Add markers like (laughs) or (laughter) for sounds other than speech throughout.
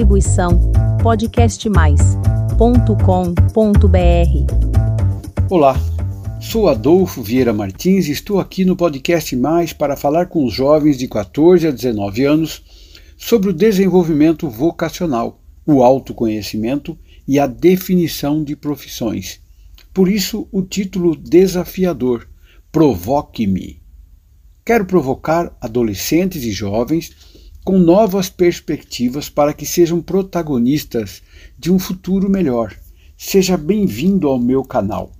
Distribuição podcastmais.com.br. Olá, sou Adolfo Vieira Martins e estou aqui no Podcast Mais para falar com os jovens de 14 a 19 anos sobre o desenvolvimento vocacional, o autoconhecimento e a definição de profissões. Por isso, o título desafiador: Provoque-me. Quero provocar adolescentes e jovens com novas perspectivas para que sejam protagonistas de um futuro melhor. Seja bem-vindo ao meu canal.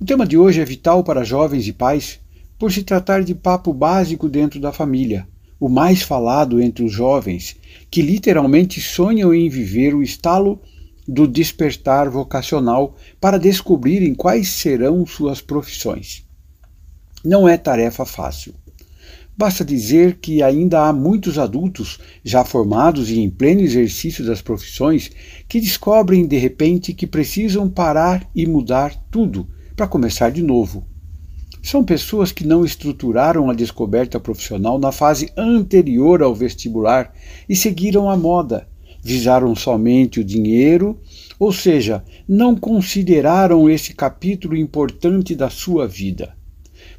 O tema de hoje é vital para jovens e pais, por se tratar de papo básico dentro da família, o mais falado entre os jovens, que literalmente sonham em viver o estalo do despertar vocacional para descobrirem quais serão suas profissões. Não é tarefa fácil. Basta dizer que ainda há muitos adultos, já formados e em pleno exercício das profissões, que descobrem de repente que precisam parar e mudar tudo para começar de novo. São pessoas que não estruturaram a descoberta profissional na fase anterior ao vestibular e seguiram a moda, visaram somente o dinheiro, ou seja, não consideraram esse capítulo importante da sua vida.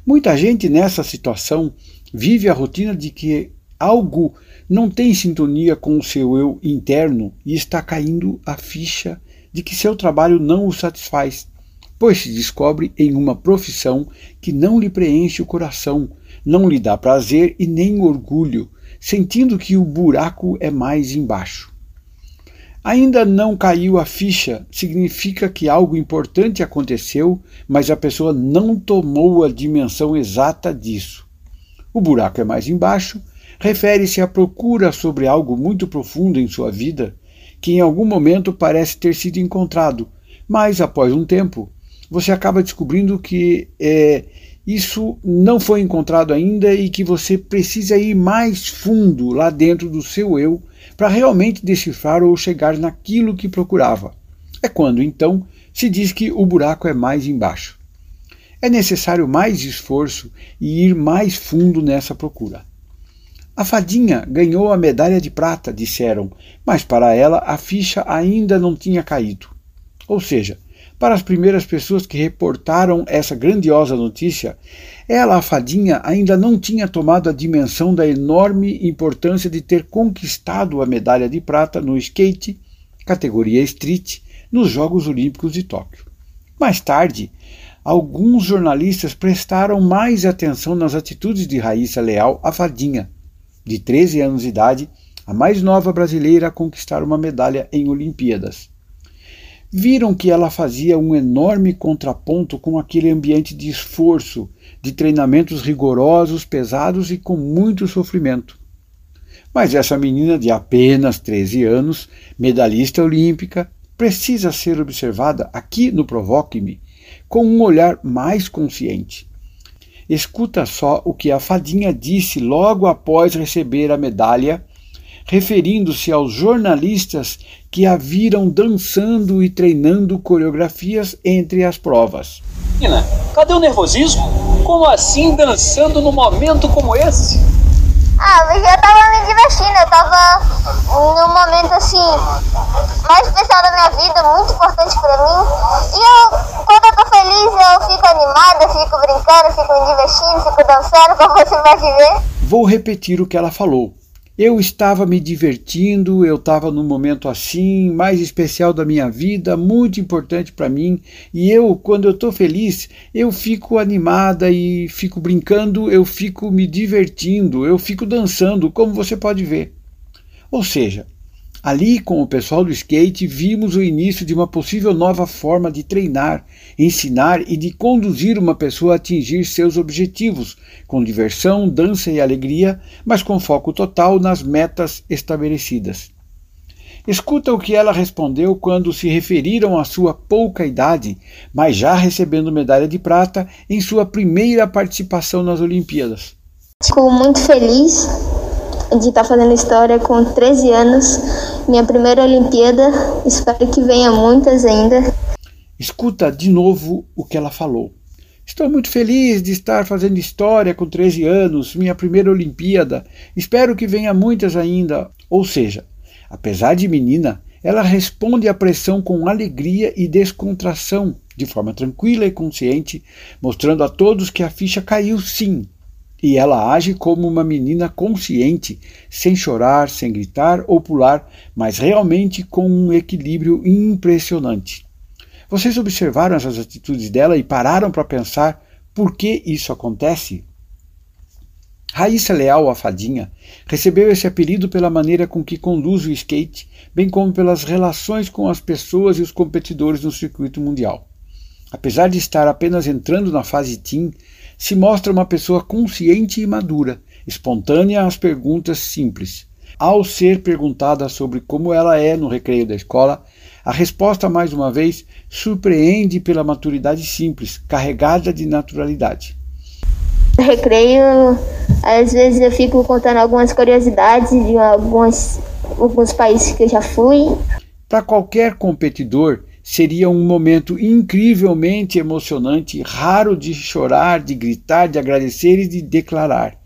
Muita gente nessa situação vive a rotina de que algo não tem sintonia com o seu eu interno e está caindo a ficha de que seu trabalho não o satisfaz, pois se descobre em uma profissão que não lhe preenche o coração, não lhe dá prazer e nem orgulho, sentindo que o buraco é mais embaixo. Ainda não caiu a ficha significa que algo importante aconteceu, mas a pessoa não tomou a dimensão exata disso. O buraco é mais embaixo, refere-se à procura sobre algo muito profundo em sua vida, que em algum momento parece ter sido encontrado, mas após um tempo você acaba descobrindo que é, isso não foi encontrado ainda e que você precisa ir mais fundo lá dentro do seu eu para realmente decifrar ou chegar naquilo que procurava. É quando então se diz que o buraco é mais embaixo. É necessário mais esforço e ir mais fundo nessa procura. A fadinha ganhou a medalha de prata, disseram, mas para ela a ficha ainda não tinha caído. Ou seja, para as primeiras pessoas que reportaram essa grandiosa notícia, ela, a fadinha, ainda não tinha tomado a dimensão da enorme importância de ter conquistado a medalha de prata no skate, categoria street, nos Jogos Olímpicos de Tóquio. Mais tarde, alguns jornalistas prestaram mais atenção nas atitudes de Raíssa Leal, a fadinha, de 13 anos de idade, a mais nova brasileira a conquistar uma medalha em Olimpíadas. Viram que ela fazia um enorme contraponto com aquele ambiente de esforço, de treinamentos rigorosos, pesados e com muito sofrimento. Mas essa menina de apenas 13 anos, medalhista olímpica, precisa ser observada aqui no Provoque-me com um olhar mais consciente. Escuta só o que a fadinha disse logo após receber a medalha, referindo-se aos jornalistas que a viram dançando e treinando coreografias entre as provas. Cadê o nervosismo? Como assim dançando num momento como esse? Ah, porque eu tava me divertindo, eu tava num momento assim, mais especial da minha vida, muito importante pra mim. E eu, quando eu tô feliz, eu fico animada, fico brincando, fico me divertindo, fico dançando, (laughs) como você vai ver. Vou repetir o que ela falou. Eu estava me divertindo, eu estava num momento assim, mais especial da minha vida, muito importante para mim, e eu, quando eu estou feliz, eu fico animada e fico brincando, eu fico me divertindo, eu fico dançando, como você pode ver. Ou seja, Ali, com o pessoal do skate, vimos o início de uma possível nova forma de treinar, ensinar e de conduzir uma pessoa a atingir seus objetivos, com diversão, dança e alegria, mas com foco total nas metas estabelecidas. Escuta o que ela respondeu quando se referiram à sua pouca idade, mas já recebendo medalha de prata em sua primeira participação nas Olimpíadas. Fico muito feliz de estar fazendo história com 13 anos, minha primeira Olimpíada. Espero que venha muitas ainda. Escuta de novo o que ela falou. Estou muito feliz de estar fazendo história com 13 anos, minha primeira Olimpíada. Espero que venha muitas ainda. Ou seja, Apesar de menina, ela responde à pressão com alegria e descontração, de forma tranquila e consciente, mostrando a todos que a ficha caiu sim. E ela age como uma menina consciente, sem chorar, sem gritar ou pular, mas realmente com um equilíbrio impressionante. Vocês observaram essas atitudes dela e pararam para pensar por que isso acontece? Raíssa Leal, a fadinha, recebeu esse apelido pela maneira com que conduz o skate, bem como pelas relações com as pessoas e os competidores no circuito mundial. Apesar de estar apenas entrando na fase teen, se mostra uma pessoa consciente e madura, espontânea às perguntas simples. Ao ser perguntada sobre como ela é no recreio da escola, a resposta, mais uma vez, surpreende pela maturidade simples, carregada de naturalidade. No recreio, às vezes eu fico contando algumas curiosidades de alguns, alguns países que eu já fui. Para qualquer competidor, seria um momento incrivelmente emocionante, raro de chorar, de gritar, de agradecer e de declarar.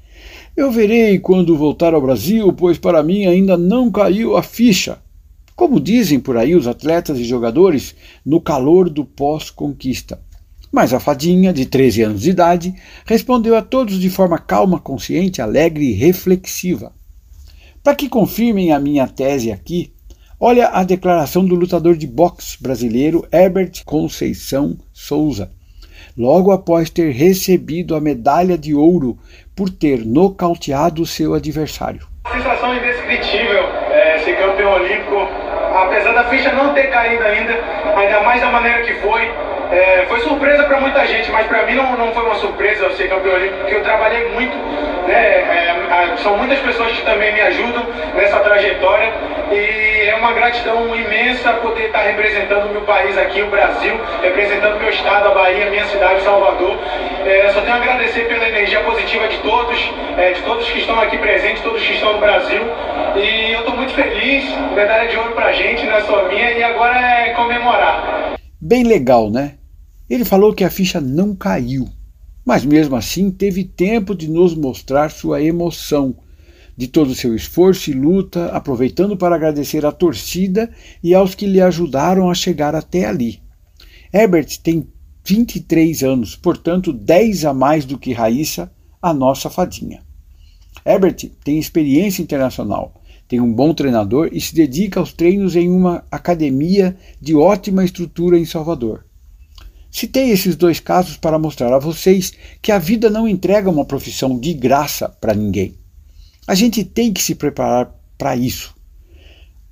Eu verei quando voltar ao Brasil, pois para mim ainda não caiu a ficha. Como dizem por aí os atletas e jogadores, no calor do pós-conquista. Mas a fadinha, de 13 anos de idade, respondeu a todos de forma calma, consciente, alegre e reflexiva. Para que confirmem a minha tese aqui, olha a declaração do lutador de boxe brasileiro Herbert Conceição Souza, logo após ter recebido a medalha de ouro por ter nocauteado seu adversário. Sensação indescritível é, ser campeão olímpico apesar da ficha não ter caído ainda, ainda mais da maneira que foi. É, foi surpresa para muita gente, mas para mim não, não foi uma surpresa ser campeão olímpico, porque eu trabalhei muito, né? É, são muitas pessoas que também me ajudam nessa trajetória e é uma gratidão imensa poder estar representando o meu país aqui, o Brasil, representando meu estado, a Bahia, minha cidade, Salvador. É, só tenho a agradecer pela energia positiva de todos, é, de todos que estão aqui presentes, todos que estão no Brasil. E eu estou muito feliz, medalha de ouro pra gente, não é só minha, e agora é comemorar. Bem legal, né? Ele falou que a ficha não caiu, mas mesmo assim teve tempo de nos mostrar sua emoção, de todo o seu esforço e luta, aproveitando para agradecer à torcida e aos que lhe ajudaram a chegar até ali. Herbert tem 23 anos, portanto 10 a mais do que Raíssa, a nossa fadinha. Herbert tem experiência internacional, tem um bom treinador e se dedica aos treinos em uma academia de ótima estrutura em Salvador. Citei esses dois casos para mostrar a vocês que a vida não entrega uma profissão de graça para ninguém. A gente tem que se preparar para isso,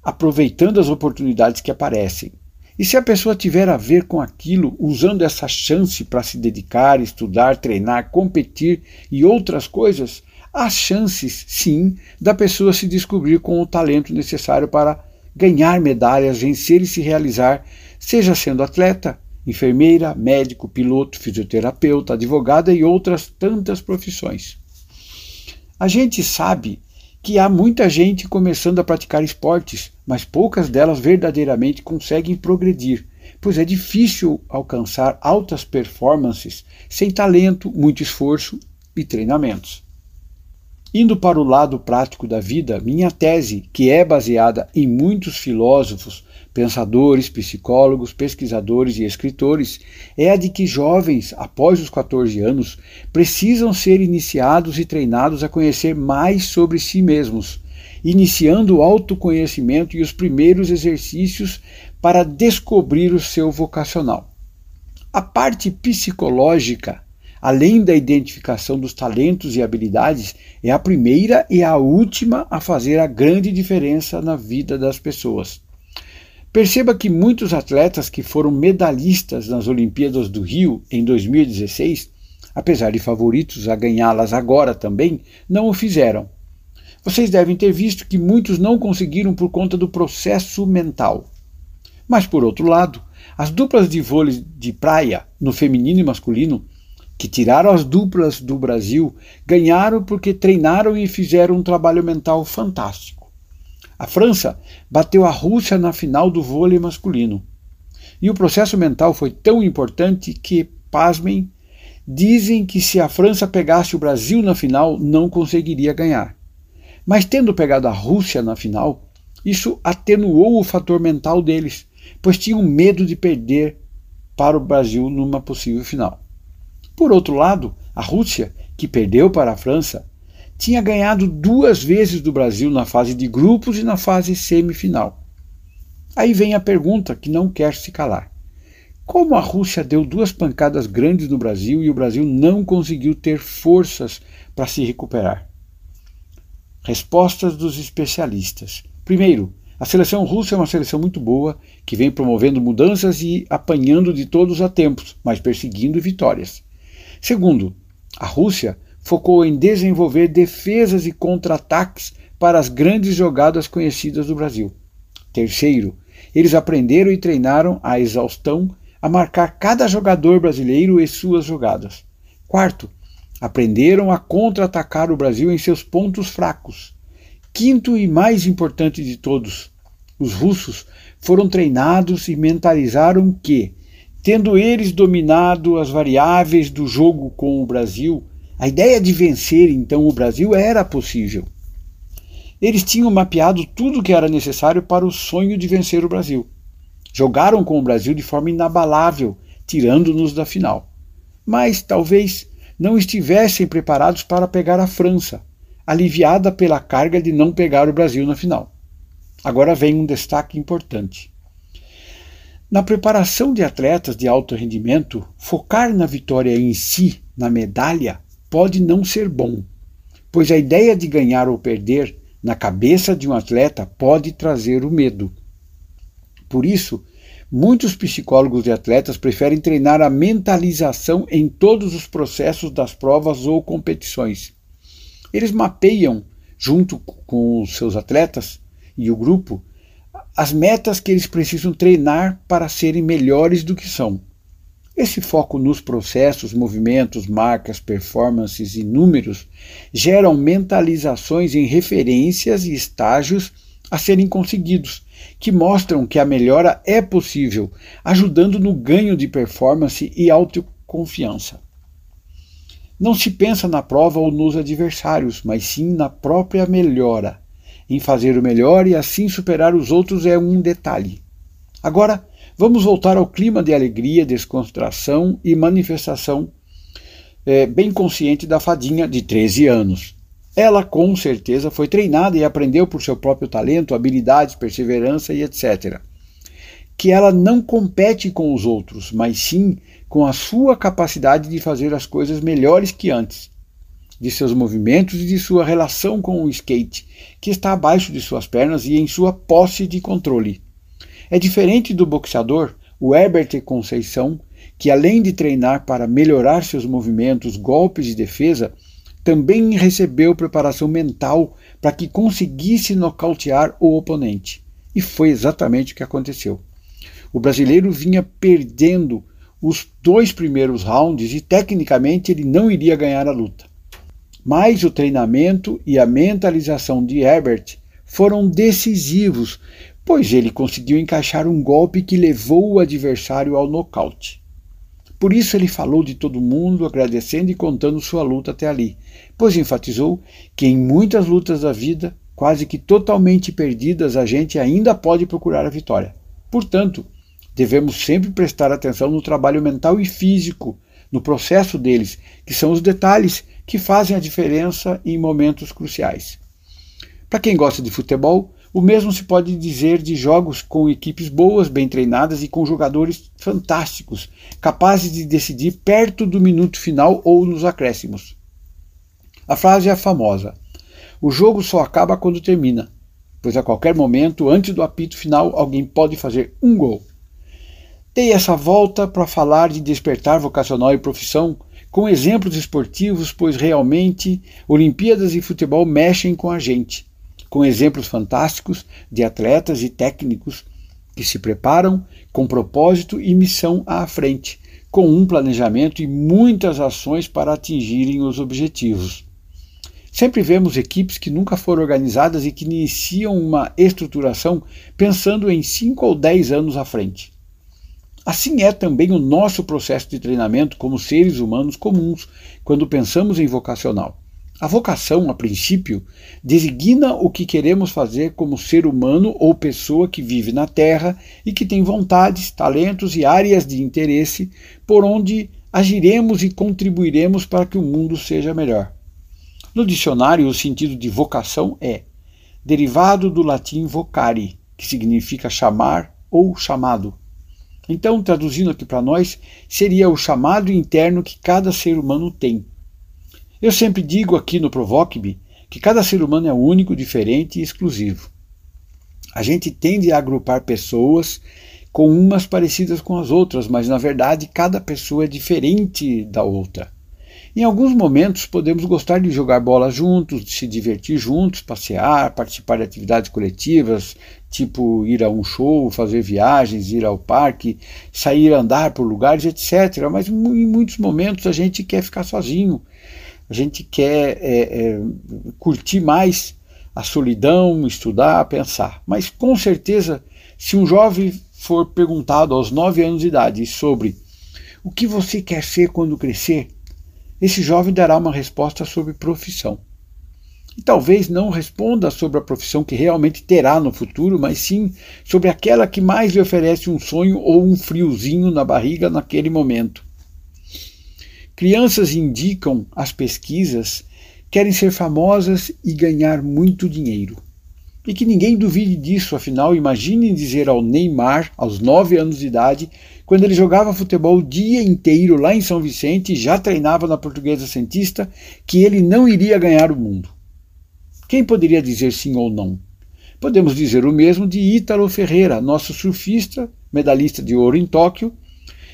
aproveitando as oportunidades que aparecem. E se a pessoa tiver a ver com aquilo, usando essa chance para se dedicar, estudar, treinar, competir e outras coisas, há chances, sim, da pessoa se descobrir com o talento necessário para ganhar medalhas, vencer e se realizar, seja sendo atleta, enfermeira, médico, piloto, fisioterapeuta, advogada e outras tantas profissões. A gente sabe que há muita gente começando a praticar esportes, mas poucas delas verdadeiramente conseguem progredir, pois é difícil alcançar altas performances sem talento, muito esforço e treinamentos. Indo para o lado prático da vida, minha tese, que é baseada em muitos filósofos, pensadores, psicólogos, pesquisadores e escritores, é a de que jovens, após os 14 anos, precisam ser iniciados e treinados a conhecer mais sobre si mesmos, iniciando o autoconhecimento e os primeiros exercícios para descobrir o seu vocacional. A parte psicológica além da identificação dos talentos e habilidades, é a primeira e a última a fazer a grande diferença na vida das pessoas. Perceba que muitos atletas que foram medalhistas nas Olimpíadas do Rio em 2016, apesar de favoritos a ganhá-las agora também, não o fizeram. Vocês devem ter visto que muitos não conseguiram por conta do processo mental. Mas, por outro lado, as duplas de vôlei de praia, no feminino e masculino, que tiraram as duplas do Brasil, ganharam porque treinaram e fizeram um trabalho mental fantástico. A França bateu a Rússia na final do vôlei masculino. E o processo mental foi tão importante que, pasmem, dizem que se a França pegasse o Brasil na final, não conseguiria ganhar. Mas tendo pegado a Rússia na final, Isso atenuou o fator mental deles, pois tinham medo de perder para o Brasil numa possível final. Por outro lado, a Rússia, que perdeu para a França, tinha ganhado duas vezes do Brasil na fase de grupos e na fase semifinal. Aí vem a pergunta que não quer se calar. Como a Rússia deu duas pancadas grandes no Brasil e o Brasil não conseguiu ter forças para se recuperar? Respostas dos especialistas. Primeiro, a seleção russa é uma seleção muito boa, que vem promovendo mudanças e apanhando de todos a tempos, mas perseguindo vitórias. Segundo, a Rússia focou em desenvolver defesas e contra-ataques para as grandes jogadas conhecidas do Brasil. Terceiro, eles aprenderam e treinaram a exaustão a marcar cada jogador brasileiro e suas jogadas. Quarto, aprenderam a contra-atacar o Brasil em seus pontos fracos. Quinto e mais importante de todos, os russos foram treinados e mentalizaram que, tendo eles dominado as variáveis do jogo com o Brasil, a ideia de vencer então o Brasil era possível. Eles tinham mapeado tudo o que era necessário para o sonho de vencer o Brasil. Jogaram com o Brasil de forma inabalável, tirando-nos da final. Mas talvez não estivessem preparados para pegar a França, aliviada pela carga de não pegar o Brasil na final. Agora vem um destaque importante. Na preparação de atletas de alto rendimento, focar na vitória em si, na medalha, pode não ser bom, pois a ideia de ganhar ou perder na cabeça de um atleta pode trazer o medo. Por isso, muitos psicólogos de atletas preferem treinar a mentalização em todos os processos das provas ou competições. Eles mapeiam, junto com os seus atletas e o grupo, as metas que eles precisam treinar para serem melhores do que são. Esse foco nos processos, movimentos, marcas, performances e números geram mentalizações em referências e estágios a serem conseguidos, que mostram que a melhora é possível, ajudando no ganho de performance e autoconfiança. Não se pensa na prova ou nos adversários, mas sim na própria melhora. Em fazer o melhor e assim superar os outros é um detalhe. Agora, vamos voltar ao clima de alegria, descontração e manifestação é, bem consciente da fadinha de 13 anos. Ela com certeza foi treinada e aprendeu por seu próprio talento, habilidades, perseverança e etc. Que ela não compete com os outros, mas sim com a sua capacidade de fazer as coisas melhores que antes, de seus movimentos e de sua relação com o skate, que está abaixo de suas pernas e em sua posse de controle. É diferente do boxeador, o Herbert Conceição, que além de treinar para melhorar seus movimentos, golpes e defesa, também recebeu preparação mental para que conseguisse nocautear o oponente. E foi exatamente o que aconteceu. O brasileiro vinha perdendo os dois primeiros rounds e tecnicamente ele não iria ganhar a luta. Mas o treinamento e a mentalização de Herbert foram decisivos pois ele conseguiu encaixar um golpe que levou o adversário ao nocaute. Por isso ele falou de todo mundo, agradecendo e contando sua luta até ali, pois enfatizou que em muitas lutas da vida, quase que totalmente perdidas, a gente ainda pode procurar a vitória. Portanto, devemos sempre prestar atenção no trabalho mental e físico, no processo deles, que são os detalhes que fazem a diferença em momentos cruciais. Para quem gosta de futebol, o mesmo se pode dizer de jogos com equipes boas, bem treinadas e com jogadores fantásticos, capazes de decidir perto do minuto final ou nos acréscimos. A frase é famosa: O jogo só acaba quando termina, pois a qualquer momento, antes do apito final, alguém pode fazer um gol. Dei essa volta para falar de despertar vocacional e profissão com exemplos esportivos, pois realmente Olimpíadas e futebol mexem com a gente com exemplos fantásticos de atletas e técnicos que se preparam com propósito e missão à frente, com um planejamento e muitas ações para atingirem os objetivos. Sempre vemos equipes que nunca foram organizadas e que iniciam uma estruturação pensando em 5 ou 10 anos à frente. Assim é também o nosso processo de treinamento como seres humanos comuns quando pensamos em vocacional. A vocação, a princípio, designa o que queremos fazer como ser humano ou pessoa que vive na Terra e que tem vontades, talentos e áreas de interesse por onde agiremos e contribuiremos para que o mundo seja melhor. No dicionário, o sentido de vocação é derivado do latim vocare, que significa chamar ou chamado. Então, traduzindo aqui para nós, seria o chamado interno que cada ser humano tem. Eu sempre digo aqui no Provoque-me que cada ser humano é único, diferente e exclusivo. A gente tende a agrupar pessoas com umas parecidas com as outras, mas na verdade cada pessoa é diferente da outra. Em alguns momentos podemos gostar de jogar bola juntos, de se divertir juntos, passear, participar de atividades coletivas, tipo ir a um show, fazer viagens, ir ao parque, sair andar por lugares, etc. Mas em muitos momentos a gente quer ficar sozinho, a gente quer é, é, curtir mais a solidão, estudar, pensar. Mas com certeza, se um jovem for perguntado aos nove anos de idade sobre o que você quer ser quando crescer, esse jovem dará uma resposta sobre profissão. E talvez não responda sobre a profissão que realmente terá no futuro, mas sim sobre aquela que mais lhe oferece um sonho ou um friozinho na barriga naquele momento. Crianças indicam as pesquisas querem ser famosas e ganhar muito dinheiro. E que ninguém duvide disso, afinal, imagine dizer ao Neymar, aos 9 anos de idade, quando ele jogava futebol o dia inteiro lá em São Vicente e já treinava na Portuguesa Cientista, que ele não iria ganhar o mundo. Quem poderia dizer sim ou não? Podemos dizer o mesmo de Ítalo Ferreira, nosso surfista, medalhista de ouro em Tóquio.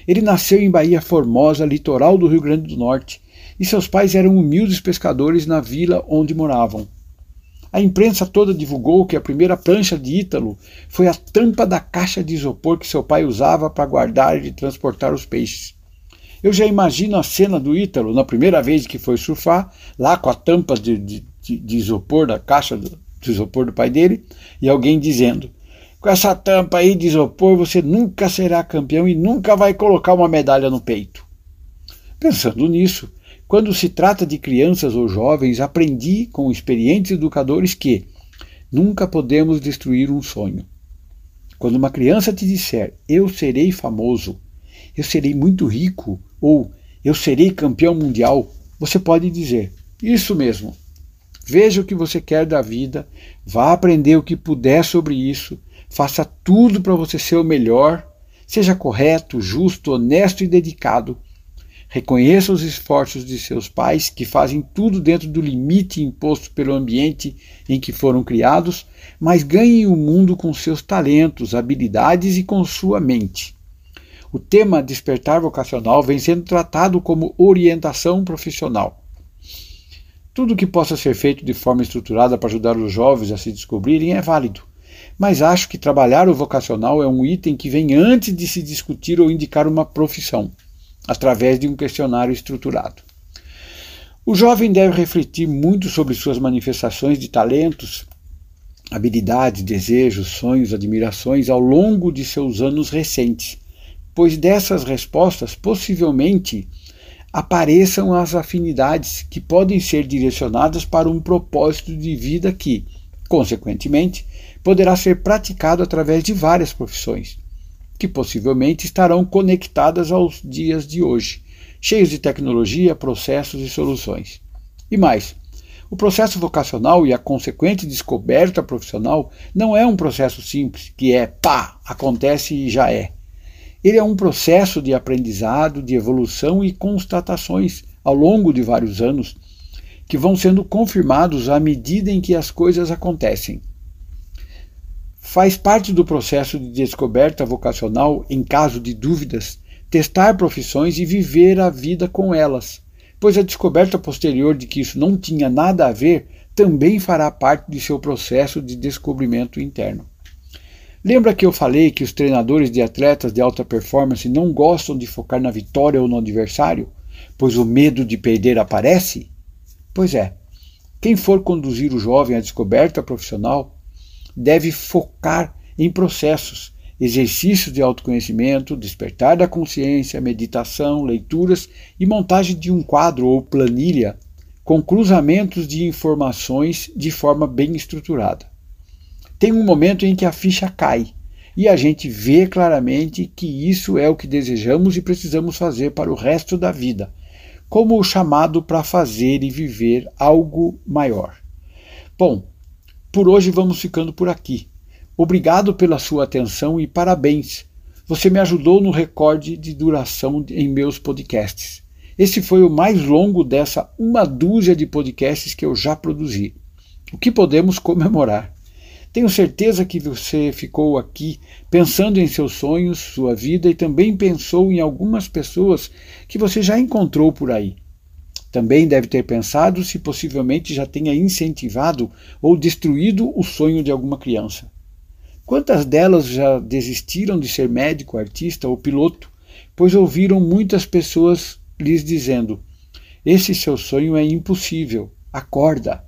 Ele nasceu em Bahia Formosa, litoral do Rio Grande do Norte, e seus pais eram humildes pescadores na vila onde moravam. A imprensa toda divulgou que a primeira prancha de Ítalo foi a tampa da caixa de isopor que seu pai usava para guardar e transportar os peixes. Eu já imagino a cena do Ítalo na primeira vez que foi surfar, lá com a tampa de, de, de isopor da caixa do, de isopor do pai dele, e alguém dizendo: Com essa tampa aí de isopor você nunca será campeão e nunca vai colocar uma medalha no peito. Pensando nisso, quando se trata de crianças ou jovens, aprendi com experientes educadores que nunca podemos destruir um sonho. Quando uma criança te disser eu serei famoso, eu serei muito rico ou eu serei campeão mundial, você pode dizer isso mesmo. Veja o que você quer da vida, vá aprender o que puder sobre isso, faça tudo para você ser o melhor, seja correto, justo, honesto e dedicado Reconheça os esforços de seus pais, que fazem tudo dentro do limite imposto pelo ambiente em que foram criados, mas ganhem o mundo com seus talentos, habilidades e com sua mente. O tema despertar vocacional vem sendo tratado como orientação profissional. Tudo que possa ser feito de forma estruturada para ajudar os jovens a se descobrirem é válido, mas acho que trabalhar o vocacional é um item que vem antes de se discutir ou indicar uma profissão através de um questionário estruturado. O jovem deve refletir muito sobre suas manifestações de talentos, habilidades, desejos, sonhos, admirações ao longo de seus anos recentes, pois dessas respostas possivelmente apareçam as afinidades que podem ser direcionadas para um propósito de vida que, consequentemente, poderá ser praticado através de várias profissões que possivelmente estarão conectadas aos dias de hoje, cheios de tecnologia, processos e soluções. E mais, o processo vocacional e a consequente descoberta profissional não é um processo simples, que é pá, acontece e já é. Ele é um processo de aprendizado, de evolução e constatações ao longo de vários anos, que vão sendo confirmados à medida em que as coisas acontecem. Faz parte do processo de descoberta vocacional, em caso de dúvidas, testar profissões e viver a vida com elas, pois a descoberta posterior de que isso não tinha nada a ver também fará parte de seu processo de descobrimento interno. Lembra que eu falei que os treinadores de atletas de alta performance não gostam de focar na vitória ou no adversário, pois o medo de perder aparece? Pois é, quem for conduzir o jovem à descoberta profissional deve focar em processos, exercícios de autoconhecimento, despertar da consciência, meditação, leituras e montagem de um quadro ou planilha com cruzamentos de informações de forma bem estruturada. Tem um momento em que a ficha cai e a gente vê claramente que isso é o que desejamos e precisamos fazer para o resto da vida, como o chamado para fazer e viver algo maior. Bom, por hoje vamos ficando por aqui. Obrigado pela sua atenção e parabéns. Você me ajudou no recorde de duração em meus podcasts. Esse foi o mais longo dessa uma dúzia de podcasts que eu já produzi. O que podemos comemorar? Tenho certeza que você ficou aqui pensando em seus sonhos, sua vida e também pensou em algumas pessoas que você já encontrou por aí. Também deve ter pensado se possivelmente já tenha incentivado ou destruído o sonho de alguma criança. Quantas delas já desistiram de ser médico, artista ou piloto, pois ouviram muitas pessoas lhes dizendo: Esse seu sonho é impossível, acorda.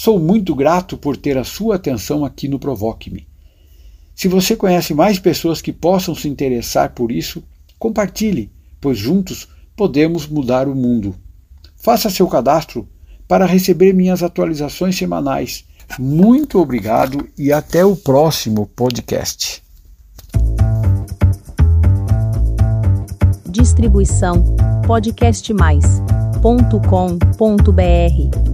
Sou muito grato por ter a sua atenção aqui no Provoque-me. Se você conhece mais pessoas que possam se interessar por isso, compartilhe, pois juntos podemos mudar o mundo. Faça seu cadastro para receber minhas atualizações semanais. Muito obrigado e até o próximo podcast. Distribuição podcastmais.com.br